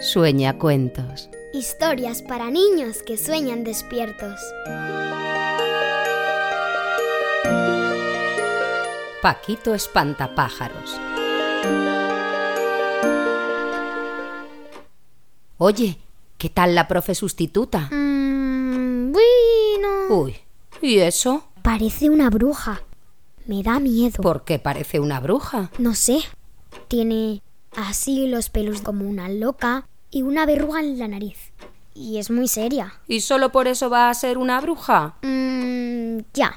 Sueña cuentos. Historias para niños que sueñan despiertos. Paquito espantapájaros. Oye, ¿qué tal la profe sustituta? Mmm, bueno. Uy, ¿y eso? Parece una bruja. Me da miedo. ¿Por qué parece una bruja? No sé. Tiene así los pelos como una loca y una verruga en la nariz. Y es muy seria. ¿Y solo por eso va a ser una bruja? Mmm, ya.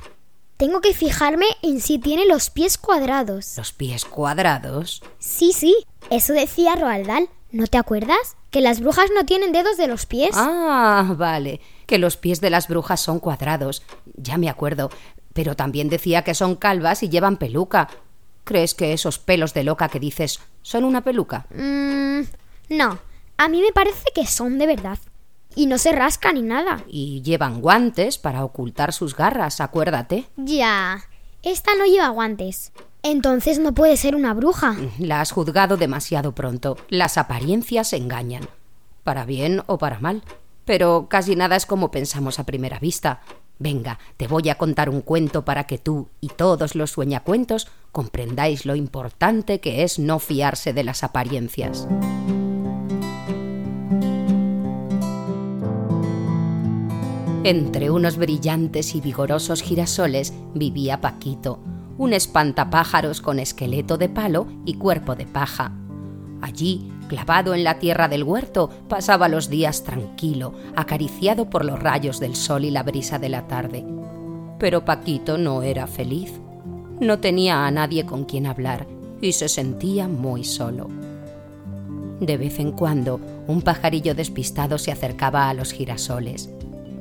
Tengo que fijarme en si tiene los pies cuadrados. ¿Los pies cuadrados? Sí, sí. Eso decía Roald Dahl. ¿No te acuerdas? Que las brujas no tienen dedos de los pies. Ah, vale. Que los pies de las brujas son cuadrados. Ya me acuerdo. Pero también decía que son calvas y llevan peluca. ¿Crees que esos pelos de loca que dices son una peluca? Mmm, no. A mí me parece que son de verdad. Y no se rascan ni nada. Y llevan guantes para ocultar sus garras, acuérdate. Ya. Esta no lleva guantes. Entonces no puede ser una bruja. La has juzgado demasiado pronto. Las apariencias engañan. Para bien o para mal. Pero casi nada es como pensamos a primera vista. Venga, te voy a contar un cuento para que tú y todos los sueñacuentos comprendáis lo importante que es no fiarse de las apariencias. Entre unos brillantes y vigorosos girasoles vivía Paquito, un espantapájaros con esqueleto de palo y cuerpo de paja. Allí, clavado en la tierra del huerto, pasaba los días tranquilo, acariciado por los rayos del sol y la brisa de la tarde. Pero Paquito no era feliz. No tenía a nadie con quien hablar y se sentía muy solo. De vez en cuando, un pajarillo despistado se acercaba a los girasoles.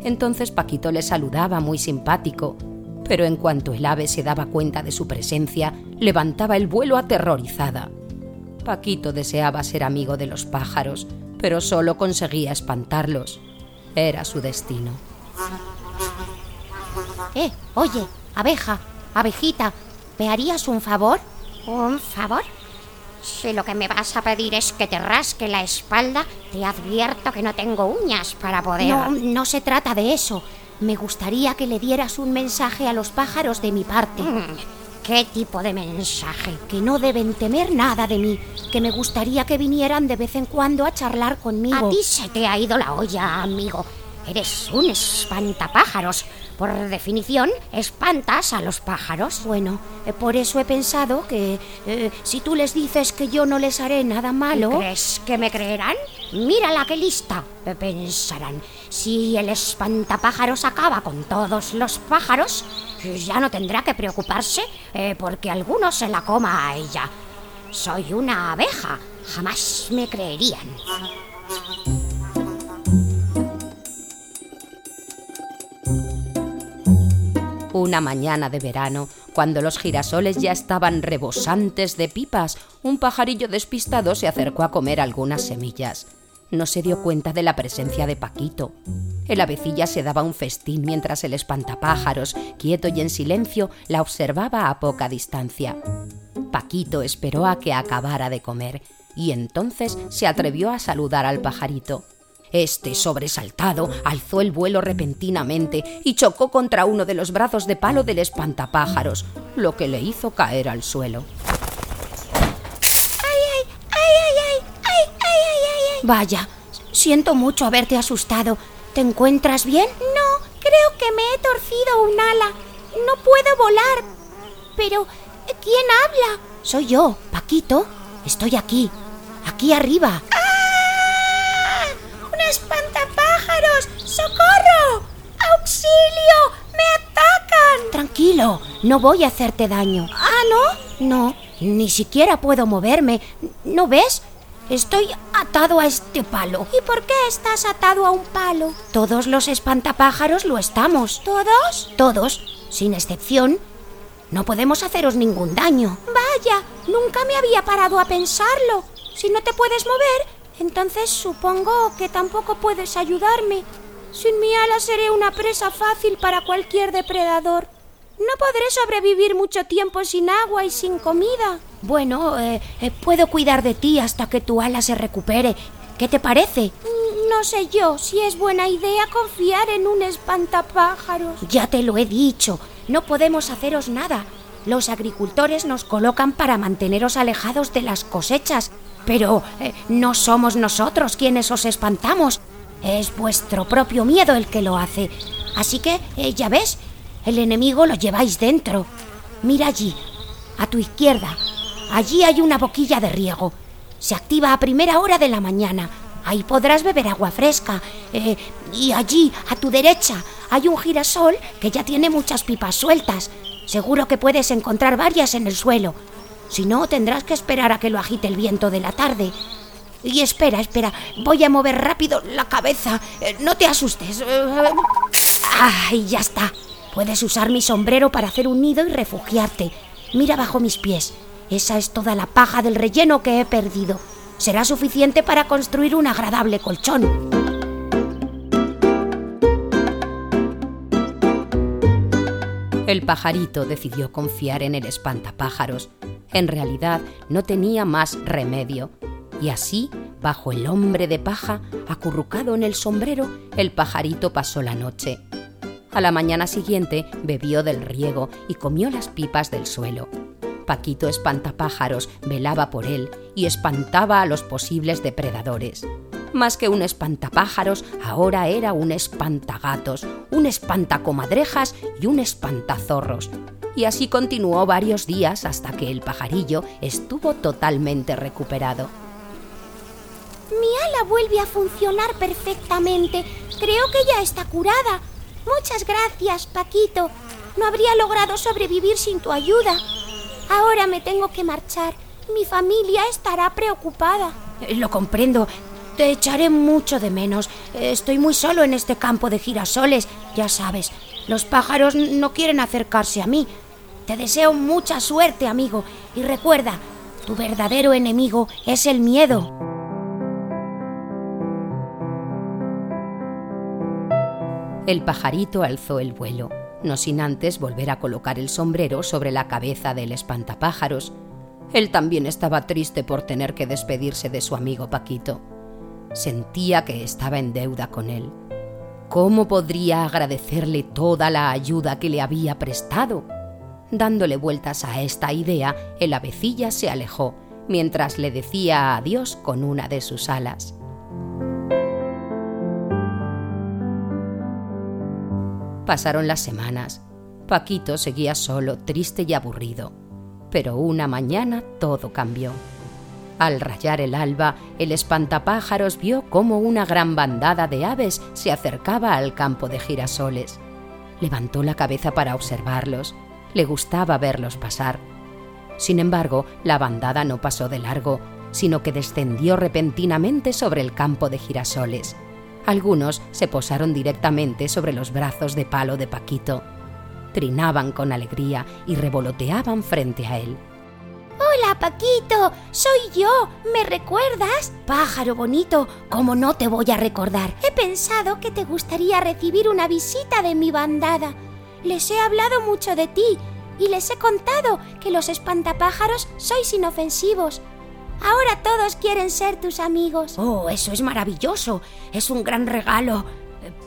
Entonces Paquito le saludaba muy simpático, pero en cuanto el ave se daba cuenta de su presencia, levantaba el vuelo aterrorizada. Paquito deseaba ser amigo de los pájaros, pero solo conseguía espantarlos. Era su destino. Eh, oye, abeja, abejita, ¿me harías un favor? ¿Un favor? Si lo que me vas a pedir es que te rasque la espalda, te advierto que no tengo uñas para poder. No, no se trata de eso. Me gustaría que le dieras un mensaje a los pájaros de mi parte. ¿Qué tipo de mensaje? Que no deben temer nada de mí, que me gustaría que vinieran de vez en cuando a charlar conmigo. A ti se te ha ido la olla, amigo. Eres un espantapájaros. Por definición, espantas a los pájaros. Bueno, eh, por eso he pensado que eh, si tú les dices que yo no les haré nada malo... ¿Crees que me creerán? Mírala qué lista. Pensarán, si el espantapájaros acaba con todos los pájaros, ya no tendrá que preocuparse eh, porque alguno se la coma a ella. Soy una abeja. Jamás me creerían. Una mañana de verano, cuando los girasoles ya estaban rebosantes de pipas, un pajarillo despistado se acercó a comer algunas semillas. No se dio cuenta de la presencia de Paquito. El avecilla se daba un festín mientras el espantapájaros, quieto y en silencio, la observaba a poca distancia. Paquito esperó a que acabara de comer y entonces se atrevió a saludar al pajarito. Este, sobresaltado, alzó el vuelo repentinamente y chocó contra uno de los brazos de palo del espantapájaros, lo que le hizo caer al suelo. ¡Ay, ay, ay, ay, ay, ay, ay, ay! Vaya, siento mucho haberte asustado. ¿Te encuentras bien? No, creo que me he torcido un ala. No puedo volar. Pero, ¿quién habla? Soy yo, Paquito. Estoy aquí, aquí arriba. espantapájaros! Tranquilo, no voy a hacerte daño. ¿Ah, no? No, ni siquiera puedo moverme. ¿No ves? Estoy atado a este palo. ¿Y por qué estás atado a un palo? Todos los espantapájaros lo estamos. ¿Todos? Todos, sin excepción. No podemos haceros ningún daño. Vaya, nunca me había parado a pensarlo. Si no te puedes mover, entonces supongo que tampoco puedes ayudarme. Sin mi ala seré una presa fácil para cualquier depredador. No podré sobrevivir mucho tiempo sin agua y sin comida. Bueno, eh, eh, puedo cuidar de ti hasta que tu ala se recupere. ¿Qué te parece? No sé yo si es buena idea confiar en un espantapájaros. Ya te lo he dicho, no podemos haceros nada. Los agricultores nos colocan para manteneros alejados de las cosechas, pero eh, no somos nosotros quienes os espantamos. Es vuestro propio miedo el que lo hace. Así que, eh, ya ves, el enemigo lo lleváis dentro. Mira allí, a tu izquierda. Allí hay una boquilla de riego. Se activa a primera hora de la mañana. Ahí podrás beber agua fresca. Eh, y allí, a tu derecha, hay un girasol que ya tiene muchas pipas sueltas. Seguro que puedes encontrar varias en el suelo. Si no, tendrás que esperar a que lo agite el viento de la tarde. Y espera, espera, voy a mover rápido la cabeza. Eh, no te asustes. ¡Ay, ya está! Puedes usar mi sombrero para hacer un nido y refugiarte. Mira bajo mis pies. Esa es toda la paja del relleno que he perdido será suficiente para construir un agradable colchón. El pajarito decidió confiar en el espantapájaros. En realidad no tenía más remedio. Y así, bajo el hombre de paja, acurrucado en el sombrero, el pajarito pasó la noche. A la mañana siguiente bebió del riego y comió las pipas del suelo. Paquito Espantapájaros velaba por él y espantaba a los posibles depredadores. Más que un espantapájaros, ahora era un espantagatos, un espantacomadrejas y un espantazorros. Y así continuó varios días hasta que el pajarillo estuvo totalmente recuperado. Mi ala vuelve a funcionar perfectamente. Creo que ya está curada. Muchas gracias, Paquito. No habría logrado sobrevivir sin tu ayuda. Ahora me tengo que marchar. Mi familia estará preocupada. Lo comprendo. Te echaré mucho de menos. Estoy muy solo en este campo de girasoles. Ya sabes, los pájaros no quieren acercarse a mí. Te deseo mucha suerte, amigo. Y recuerda, tu verdadero enemigo es el miedo. El pajarito alzó el vuelo no sin antes volver a colocar el sombrero sobre la cabeza del espantapájaros. Él también estaba triste por tener que despedirse de su amigo Paquito. Sentía que estaba en deuda con él. ¿Cómo podría agradecerle toda la ayuda que le había prestado? Dándole vueltas a esta idea, el avecilla se alejó, mientras le decía adiós con una de sus alas. Pasaron las semanas. Paquito seguía solo, triste y aburrido. Pero una mañana todo cambió. Al rayar el alba, el espantapájaros vio cómo una gran bandada de aves se acercaba al campo de girasoles. Levantó la cabeza para observarlos. Le gustaba verlos pasar. Sin embargo, la bandada no pasó de largo, sino que descendió repentinamente sobre el campo de girasoles. Algunos se posaron directamente sobre los brazos de palo de Paquito. Trinaban con alegría y revoloteaban frente a él. Hola, Paquito, soy yo. ¿Me recuerdas? Pájaro bonito, ¿cómo no te voy a recordar? He pensado que te gustaría recibir una visita de mi bandada. Les he hablado mucho de ti y les he contado que los espantapájaros sois inofensivos. Ahora todos quieren ser tus amigos. Oh, eso es maravilloso. Es un gran regalo.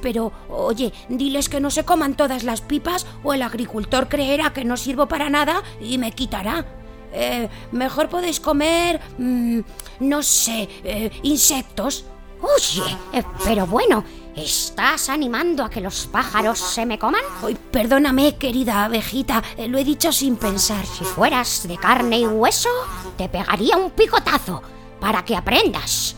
Pero, oye, diles que no se coman todas las pipas o el agricultor creerá que no sirvo para nada y me quitará. Eh, mejor podéis comer, mm, no sé, eh, insectos. Oye, eh, pero bueno, ¿estás animando a que los pájaros se me coman? Ay, perdóname, querida abejita, eh, lo he dicho sin pensar. Si fueras de carne y hueso, te pegaría un picotazo para que aprendas.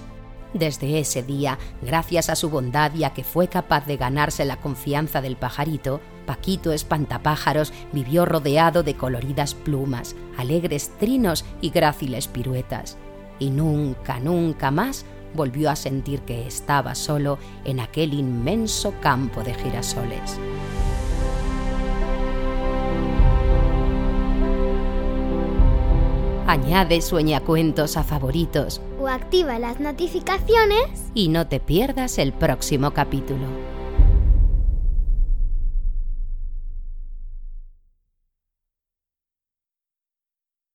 Desde ese día, gracias a su bondad y a que fue capaz de ganarse la confianza del pajarito, Paquito Espantapájaros vivió rodeado de coloridas plumas, alegres trinos y gráciles piruetas. Y nunca, nunca más volvió a sentir que estaba solo en aquel inmenso campo de girasoles. Añade sueñacuentos a favoritos o activa las notificaciones y no te pierdas el próximo capítulo.